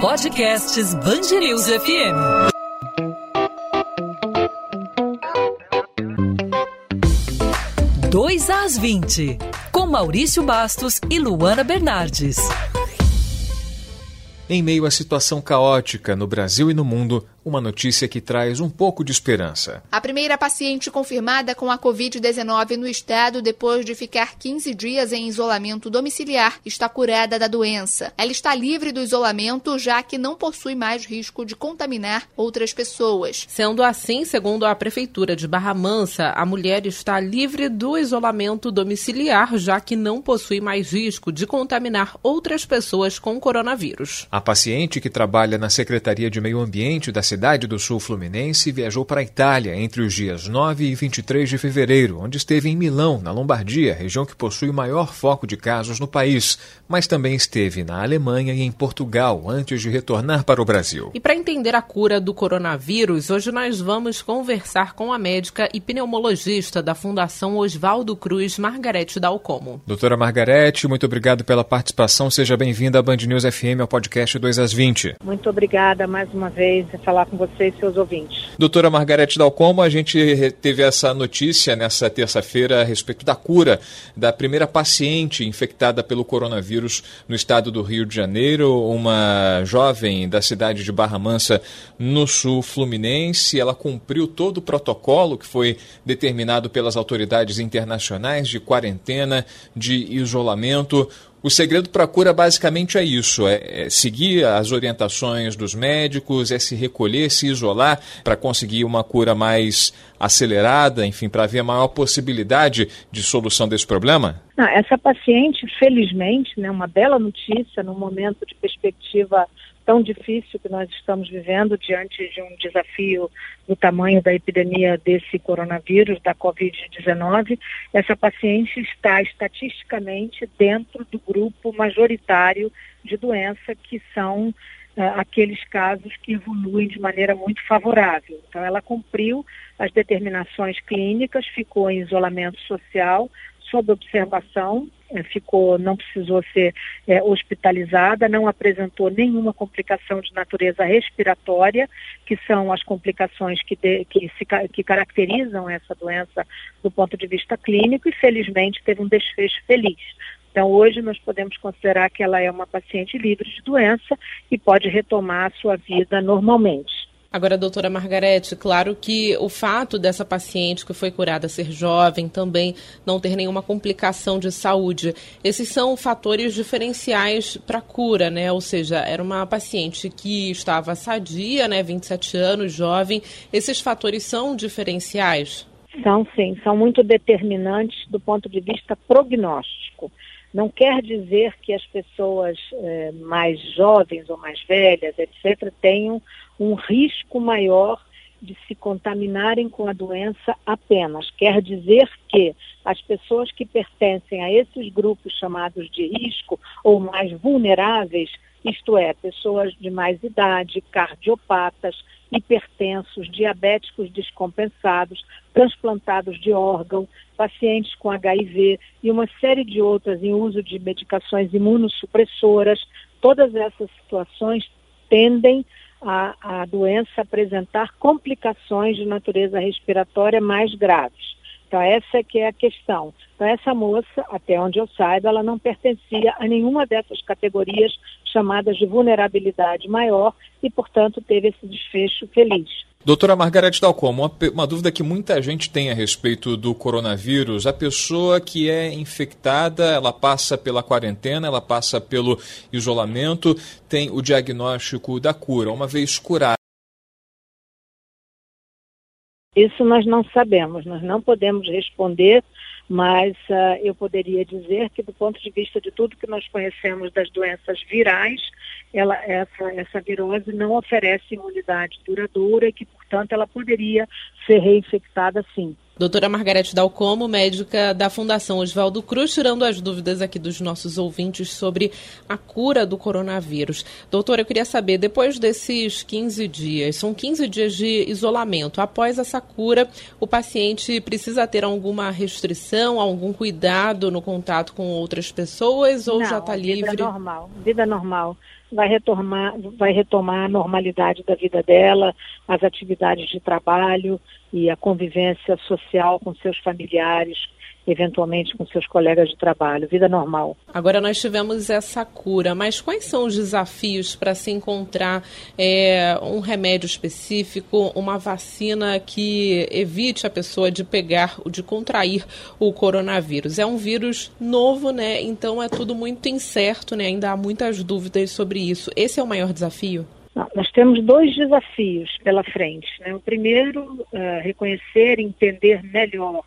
Podcasts Bangerils FM. Dois às 20, com Maurício Bastos e Luana Bernardes. Em meio à situação caótica no Brasil e no mundo, uma notícia que traz um pouco de esperança. A primeira paciente confirmada com a Covid-19 no estado, depois de ficar 15 dias em isolamento domiciliar, está curada da doença. Ela está livre do isolamento, já que não possui mais risco de contaminar outras pessoas. Sendo assim, segundo a Prefeitura de Barra Mansa, a mulher está livre do isolamento domiciliar, já que não possui mais risco de contaminar outras pessoas com coronavírus. A paciente que trabalha na Secretaria de Meio Ambiente da cidade do sul fluminense viajou para a Itália entre os dias 9 e 23 de fevereiro, onde esteve em Milão, na Lombardia, região que possui o maior foco de casos no país, mas também esteve na Alemanha e em Portugal antes de retornar para o Brasil. E para entender a cura do coronavírus, hoje nós vamos conversar com a médica e pneumologista da Fundação Oswaldo Cruz, Margarete Dalcomo. Doutora Margarete, muito obrigado pela participação. Seja bem-vinda à Band News FM, ao podcast 2 às 20. Muito obrigada mais uma vez falar falar com você e seus ouvintes. Doutora Margarete Dalcomo, a gente teve essa notícia nessa terça-feira a respeito da cura da primeira paciente infectada pelo coronavírus no estado do Rio de Janeiro, uma jovem da cidade de Barra Mansa, no sul fluminense. Ela cumpriu todo o protocolo que foi determinado pelas autoridades internacionais de quarentena, de isolamento. O segredo para a cura basicamente é isso: é, é, seguir as orientações dos médicos, é se recolher, se isolar para conseguir uma cura mais acelerada, enfim, para haver maior possibilidade de solução desse problema? Não, essa paciente, felizmente, né, uma bela notícia no momento de perspectiva tão difícil que nós estamos vivendo diante de um desafio do tamanho da epidemia desse coronavírus, da Covid-19, essa paciente está estatisticamente dentro do grupo majoritário de doença que são uh, aqueles casos que evoluem de maneira muito favorável. Então, ela cumpriu as determinações clínicas, ficou em isolamento social, sob observação, é, ficou, não precisou ser é, hospitalizada, não apresentou nenhuma complicação de natureza respiratória, que são as complicações que, de, que, se, que caracterizam essa doença do ponto de vista clínico e felizmente teve um desfecho feliz. Então, hoje nós podemos considerar que ela é uma paciente livre de doença e pode retomar a sua vida normalmente. Agora, doutora Margarete, claro que o fato dessa paciente que foi curada ser jovem, também não ter nenhuma complicação de saúde, esses são fatores diferenciais para a cura, né? Ou seja, era uma paciente que estava sadia, né, 27 anos, jovem. Esses fatores são diferenciais? São sim, são muito determinantes do ponto de vista prognóstico. Não quer dizer que as pessoas eh, mais jovens ou mais velhas, etc., tenham um risco maior de se contaminarem com a doença apenas. Quer dizer que as pessoas que pertencem a esses grupos chamados de risco ou mais vulneráveis, isto é, pessoas de mais idade, cardiopatas, hipertensos, diabéticos descompensados, transplantados de órgão, pacientes com HIV e uma série de outras em uso de medicações imunossupressoras, todas essas situações tendem a, a doença apresentar complicações de natureza respiratória mais graves. Então essa é que é a questão. Então essa moça, até onde eu saiba, ela não pertencia a nenhuma dessas categorias chamadas de vulnerabilidade maior e, portanto, teve esse desfecho feliz. Doutora Margarete Dalcomo, uma, uma, dúvida que muita gente tem a respeito do coronavírus. A pessoa que é infectada, ela passa pela quarentena, ela passa pelo isolamento, tem o diagnóstico da cura. Uma vez curada, isso nós não sabemos, nós não podemos responder, mas uh, eu poderia dizer que, do ponto de vista de tudo que nós conhecemos das doenças virais, ela, essa, essa virose não oferece imunidade duradoura e que, portanto, ela poderia ser reinfectada sim. Doutora Margarete Dalcomo, médica da Fundação Oswaldo Cruz, tirando as dúvidas aqui dos nossos ouvintes sobre a cura do coronavírus. Doutora, eu queria saber, depois desses 15 dias, são 15 dias de isolamento, após essa cura, o paciente precisa ter alguma restrição, algum cuidado no contato com outras pessoas ou Não, já está livre? Vida normal, vida normal vai retomar, vai retomar a normalidade da vida dela, as atividades de trabalho e a convivência social com seus familiares, eventualmente com seus colegas de trabalho, vida normal. Agora nós tivemos essa cura, mas quais são os desafios para se encontrar é, um remédio específico, uma vacina que evite a pessoa de pegar, de contrair o coronavírus? É um vírus novo, né? Então é tudo muito incerto, né? Ainda há muitas dúvidas sobre isso. Esse é o maior desafio? nós temos dois desafios pela frente. Né? O primeiro, uh, reconhecer, entender melhor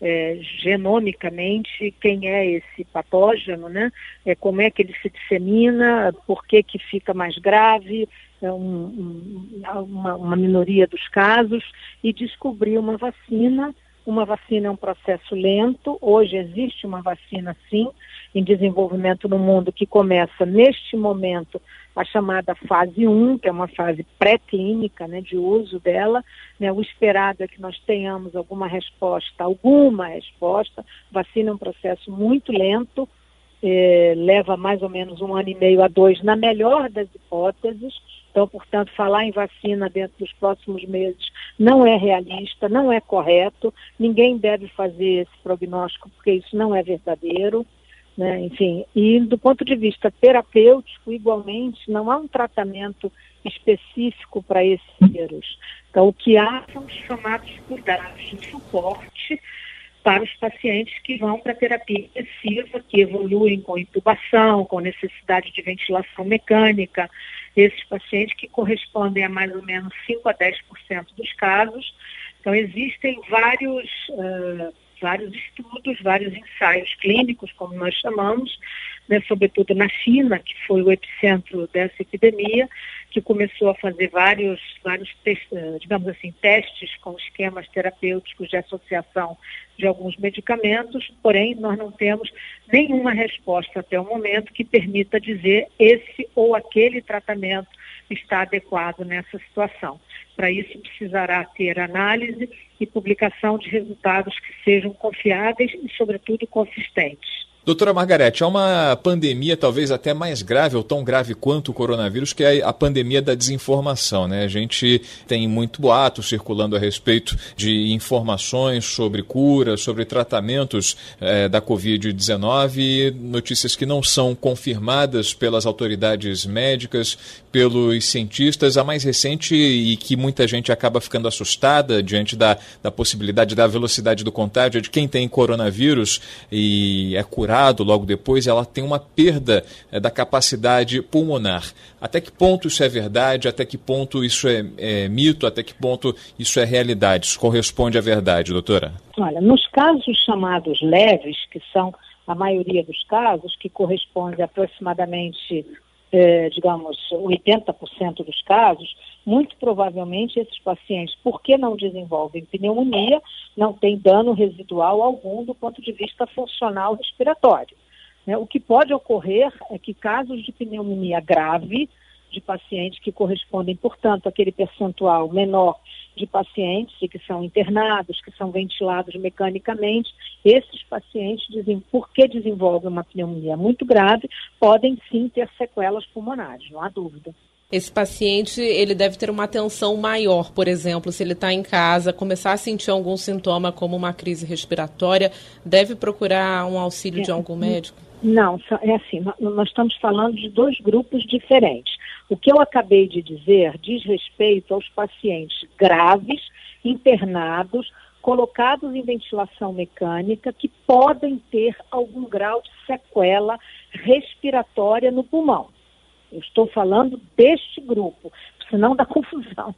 é, genomicamente quem é esse patógeno, né? É, como é que ele se dissemina, por que, que fica mais grave, é um, um, uma, uma minoria dos casos, e descobrir uma vacina. Uma vacina é um processo lento, hoje existe uma vacina sim, em desenvolvimento no mundo, que começa neste momento a chamada fase 1, que é uma fase pré-clínica né, de uso dela. Né, o esperado é que nós tenhamos alguma resposta, alguma resposta. Vacina é um processo muito lento, eh, leva mais ou menos um ano e meio a dois, na melhor das hipóteses. Então, portanto, falar em vacina dentro dos próximos meses não é realista, não é correto. Ninguém deve fazer esse prognóstico, porque isso não é verdadeiro. Né? Enfim, e do ponto de vista terapêutico, igualmente, não há um tratamento específico para esse vírus. Então, o que há são os chamados cuidados de suporte para os pacientes que vão para terapia intensiva, que evoluem com intubação, com necessidade de ventilação mecânica. Esses pacientes que correspondem a mais ou menos 5 a 10% dos casos. Então, existem vários. Uh, vários estudos, vários ensaios clínicos, como nós chamamos, né, sobretudo na China, que foi o epicentro dessa epidemia, que começou a fazer vários, vários eh, digamos assim, testes com esquemas terapêuticos de associação de alguns medicamentos, porém nós não temos nenhuma resposta até o momento que permita dizer esse ou aquele tratamento está adequado nessa situação. Para isso, precisará ter análise e publicação de resultados que sejam confiáveis e, sobretudo, consistentes. Doutora Margarete, há uma pandemia talvez até mais grave, ou tão grave quanto o coronavírus, que é a pandemia da desinformação. Né? A gente tem muito boato circulando a respeito de informações sobre cura, sobre tratamentos eh, da Covid-19, notícias que não são confirmadas pelas autoridades médicas, pelos cientistas. A mais recente e que muita gente acaba ficando assustada diante da, da possibilidade da velocidade do contágio é de quem tem coronavírus e é curado logo depois, ela tem uma perda é, da capacidade pulmonar. Até que ponto isso é verdade? Até que ponto isso é, é mito? Até que ponto isso é realidade? Isso corresponde à verdade, doutora? Olha, nos casos chamados leves, que são a maioria dos casos, que corresponde aproximadamente eh, digamos, 80% dos casos, muito provavelmente esses pacientes, porque não desenvolvem pneumonia, não têm dano residual algum do ponto de vista funcional respiratório. Né? O que pode ocorrer é que casos de pneumonia grave, de pacientes que correspondem, portanto, àquele percentual menor de pacientes que são internados, que são ventilados mecanicamente, esses pacientes, porque desenvolvem uma pneumonia muito grave, podem sim ter sequelas pulmonares, não há dúvida. Esse paciente, ele deve ter uma atenção maior, por exemplo, se ele está em casa, começar a sentir algum sintoma como uma crise respiratória, deve procurar um auxílio é, de algum médico? Não, é assim, nós estamos falando de dois grupos diferentes. O que eu acabei de dizer diz respeito aos pacientes graves, internados, colocados em ventilação mecânica, que podem ter algum grau de sequela respiratória no pulmão. Eu estou falando deste grupo, senão dá confusão.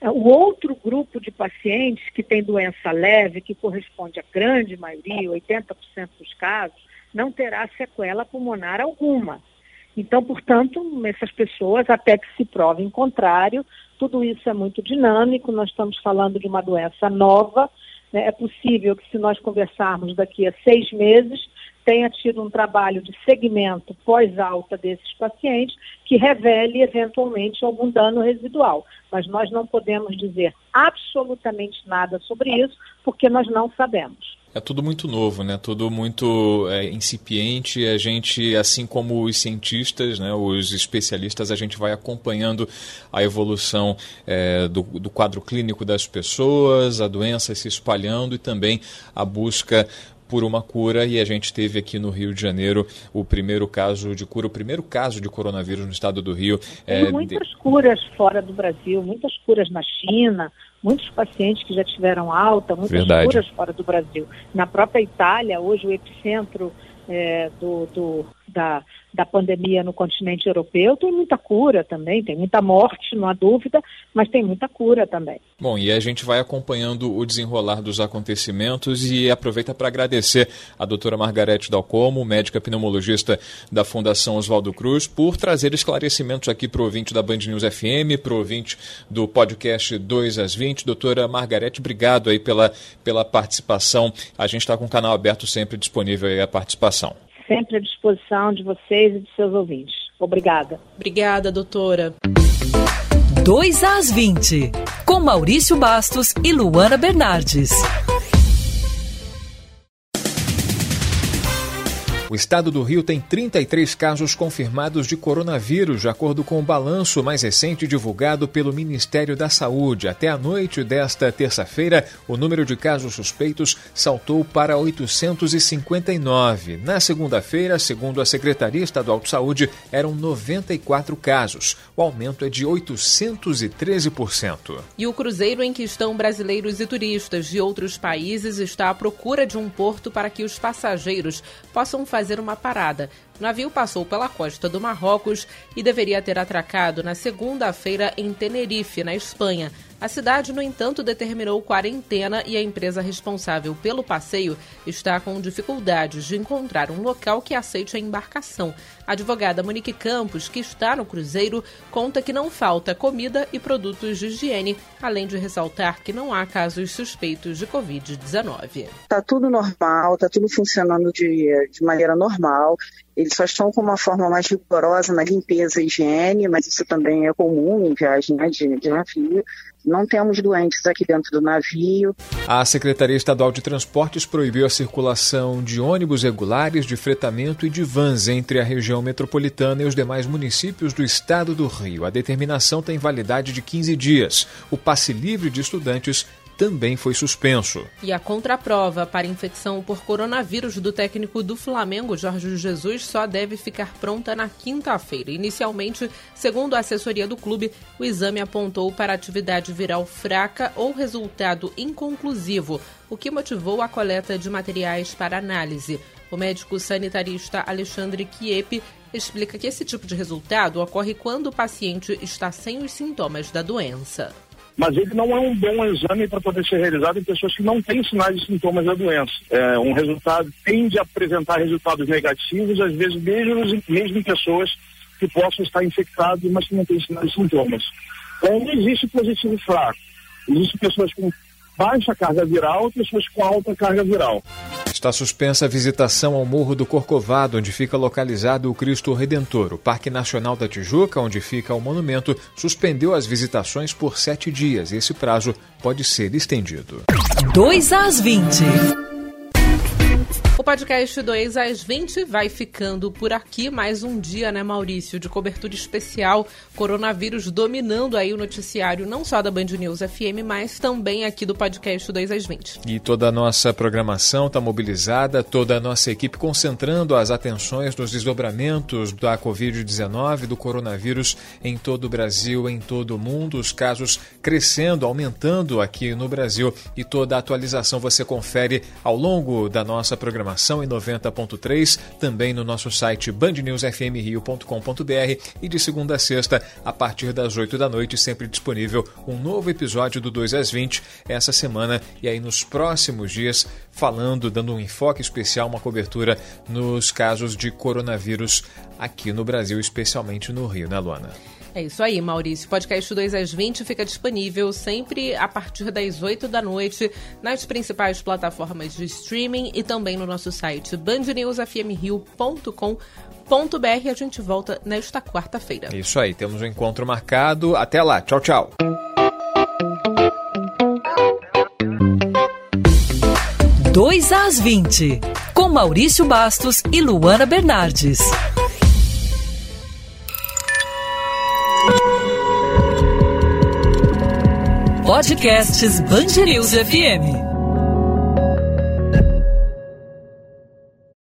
É, o outro grupo de pacientes que tem doença leve, que corresponde à grande maioria, 80% dos casos, não terá sequela pulmonar alguma. Então, portanto, essas pessoas, até que se prove em contrário, tudo isso é muito dinâmico, nós estamos falando de uma doença nova, né? é possível que se nós conversarmos daqui a seis meses, tenha tido um trabalho de segmento pós-alta desses pacientes que revele eventualmente algum dano residual. Mas nós não podemos dizer absolutamente nada sobre isso, porque nós não sabemos. É tudo muito novo, né? Tudo muito é, incipiente. A gente, assim como os cientistas, né, os especialistas, a gente vai acompanhando a evolução é, do, do quadro clínico das pessoas, a doença se espalhando e também a busca por uma cura e a gente teve aqui no Rio de Janeiro o primeiro caso de cura, o primeiro caso de coronavírus no estado do Rio. É, muitas de... curas fora do Brasil, muitas curas na China, muitos pacientes que já tiveram alta, muitas Verdade. curas fora do Brasil. Na própria Itália, hoje o epicentro é, do, do, da, da pandemia no continente europeu, tem muita cura também, tem muita morte, não há dúvida, mas tem muita cura também. Bom, e a gente vai acompanhando o desenrolar dos acontecimentos e aproveita para agradecer a doutora Margarete Dalcomo, médica pneumologista da Fundação Oswaldo Cruz, por trazer esclarecimentos aqui para o ouvinte da Band News FM, para o ouvinte do podcast 2 às 20. Doutora Margarete, obrigado aí pela, pela participação. A gente está com o canal aberto sempre disponível aí a participação sempre à disposição de vocês e de seus ouvintes. Obrigada. Obrigada, doutora. 2 às 20, com Maurício Bastos e Luana Bernardes. O estado do Rio tem 33 casos confirmados de coronavírus, de acordo com o balanço mais recente divulgado pelo Ministério da Saúde. Até a noite desta terça-feira, o número de casos suspeitos saltou para 859. Na segunda-feira, segundo a Secretaria Estadual de Saúde, eram 94 casos. O aumento é de 813%. E o cruzeiro em que estão brasileiros e turistas de outros países está à procura de um porto para que os passageiros possam fazer fazer uma parada. O navio passou pela costa do Marrocos e deveria ter atracado na segunda-feira em Tenerife, na Espanha. A cidade, no entanto, determinou quarentena e a empresa responsável pelo passeio está com dificuldades de encontrar um local que aceite a embarcação. A advogada Monique Campos, que está no cruzeiro, conta que não falta comida e produtos de higiene, além de ressaltar que não há casos suspeitos de Covid-19. Está tudo normal, está tudo funcionando de, de maneira normal. Eles só estão com uma forma mais rigorosa na limpeza e higiene, mas isso também é comum em viagem né, de, de navio. Não temos doentes aqui dentro do navio. A Secretaria Estadual de Transportes proibiu a circulação de ônibus regulares, de fretamento e de vans entre a região metropolitana e os demais municípios do estado do Rio. A determinação tem validade de 15 dias. O passe livre de estudantes também foi suspenso. E a contraprova para infecção por coronavírus do técnico do Flamengo, Jorge Jesus, só deve ficar pronta na quinta-feira. Inicialmente, segundo a assessoria do clube, o exame apontou para atividade viral fraca ou resultado inconclusivo, o que motivou a coleta de materiais para análise. O médico sanitarista Alexandre Kiepe explica que esse tipo de resultado ocorre quando o paciente está sem os sintomas da doença mas ele não é um bom exame para poder ser realizado em pessoas que não têm sinais e sintomas da doença. É, um resultado tende a apresentar resultados negativos, às vezes mesmo, mesmo em pessoas que possam estar infectadas, mas que não têm sinais e sintomas. Então, não existe positivo fraco. Existem pessoas com baixa carga viral e pessoas com alta carga viral. Está suspensa a visitação ao Morro do Corcovado, onde fica localizado o Cristo Redentor. O Parque Nacional da Tijuca, onde fica o monumento, suspendeu as visitações por sete dias. Esse prazo pode ser estendido. 2 às 20. O podcast 2 às 20 vai ficando por aqui. Mais um dia, né, Maurício, de cobertura especial. Coronavírus dominando aí o noticiário, não só da Band News FM, mas também aqui do podcast 2 às 20. E toda a nossa programação está mobilizada, toda a nossa equipe concentrando as atenções nos desdobramentos da Covid-19, do coronavírus em todo o Brasil, em todo o mundo. Os casos crescendo, aumentando aqui no Brasil. E toda a atualização você confere ao longo da nossa programação programação em 90.3, também no nosso site bandnewsfmrio.com.br e de segunda a sexta, a partir das 8 da noite, sempre disponível um novo episódio do 2 às 20 essa semana e aí nos próximos dias, falando, dando um enfoque especial, uma cobertura nos casos de coronavírus aqui no Brasil, especialmente no Rio, né, Luana? É isso aí, Maurício. Podcast 2 às 20 fica disponível sempre a partir das 8 da noite nas principais plataformas de streaming e também no nosso site bandnewsfmrio.com.br. A gente volta nesta quarta-feira. Isso aí, temos um encontro marcado. Até lá. Tchau, tchau. 2 às 20, com Maurício Bastos e Luana Bernardes. Podcasts Bangerils FM.